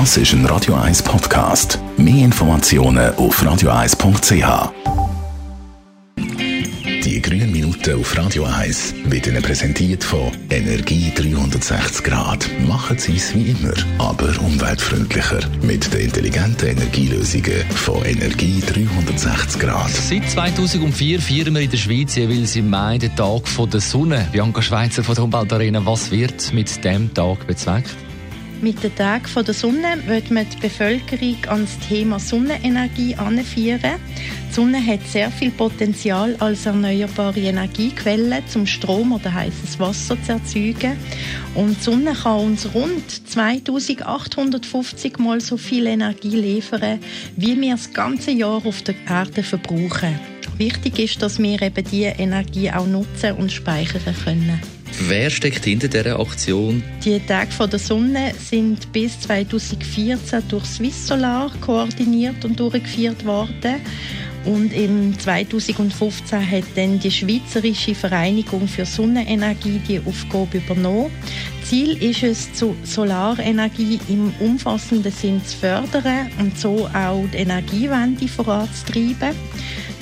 Das ist ein Radio 1 Podcast. Mehr Informationen auf radio1.ch. Die grünen Minuten auf Radio 1 wird Ihnen präsentiert von Energie 360 Grad. Machen Sie es wie immer, aber umweltfreundlicher. Mit den intelligenten Energielösungen von Energie 360 Grad. Seit 2004 feiern wir in der Schweiz jeweils im Mai Tag der Sonne. Bianca Schweizer von der Umweltarena, was wird mit dem Tag bezweckt? Mit dem Tag der Sonne wird man die Bevölkerung an das Thema Sonnenenergie anführen. Die Sonne hat sehr viel Potenzial als erneuerbare Energiequelle, zum Strom oder heißes Wasser zu erzeugen. Und die Sonne kann uns rund 2850 Mal so viel Energie liefern, wie wir das ganze Jahr auf der Erde verbrauchen. Wichtig ist, dass wir eben diese Energie auch nutzen und speichern können. Wer steckt hinter dieser Aktion? Die Tage der Sonne sind bis 2014 durch Swiss Solar koordiniert und durchgeführt worden. Und im 2015 hat dann die Schweizerische Vereinigung für Sonnenenergie die Aufgabe übernommen. Ziel ist es, Solarenergie im umfassenden Sinn zu fördern und so auch die Energiewende voranzutreiben.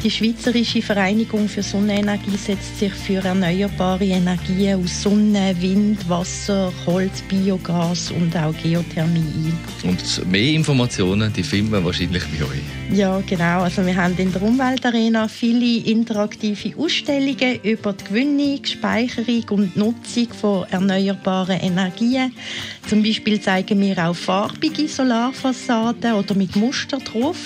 Die Schweizerische Vereinigung für Sonnenenergie setzt sich für erneuerbare Energien aus Sonne, Wind, Wasser, Holz, Biogas und auch Geothermie ein. Und mehr Informationen, die finden wir wahrscheinlich bei euch. Ja, genau. Also wir haben in der Umweltarena viele interaktive Ausstellungen über die Gewinnung, Speicherung und Nutzung von erneuerbaren Energien. Zum Beispiel zeigen wir auch farbige Solarfassaden oder mit Muster drauf.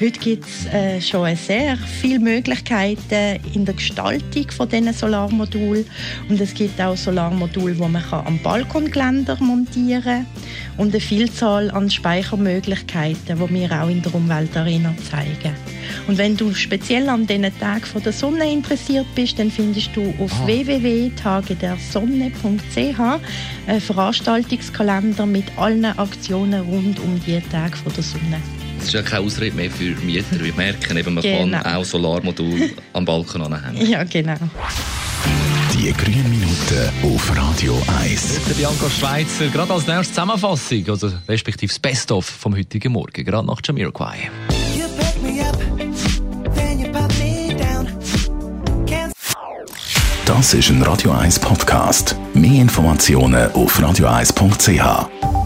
Heute gibt es äh, schon sehr viele Möglichkeiten in der Gestaltung von diesen Solarmodulen. Und es gibt auch Solarmodule, die man am Balkongeländer montieren kann. Und eine Vielzahl an Speichermöglichkeiten, die wir auch in der Umweltarena zeigen. Und wenn du speziell an diesen Tagen der Sonne interessiert bist, dann findest du auf ah. www.tagedersonne.ch einen Veranstaltungskalender mit allen Aktionen rund um die Tage der Sonne. Das ist ja keine Ausrede mehr für Mieter. Wir merken eben, man genau. kann auch Solarmodul am Balkon anhängen. Ja, genau. Die grünen Minuten auf Radio 1. Der Bianca Schweizer, gerade als nächste Zusammenfassung, also respektive das Best-of vom heutigen Morgen, gerade nach Jamiroquai. Das ist ein Radio 1 Podcast. Mehr Informationen auf radio1.ch.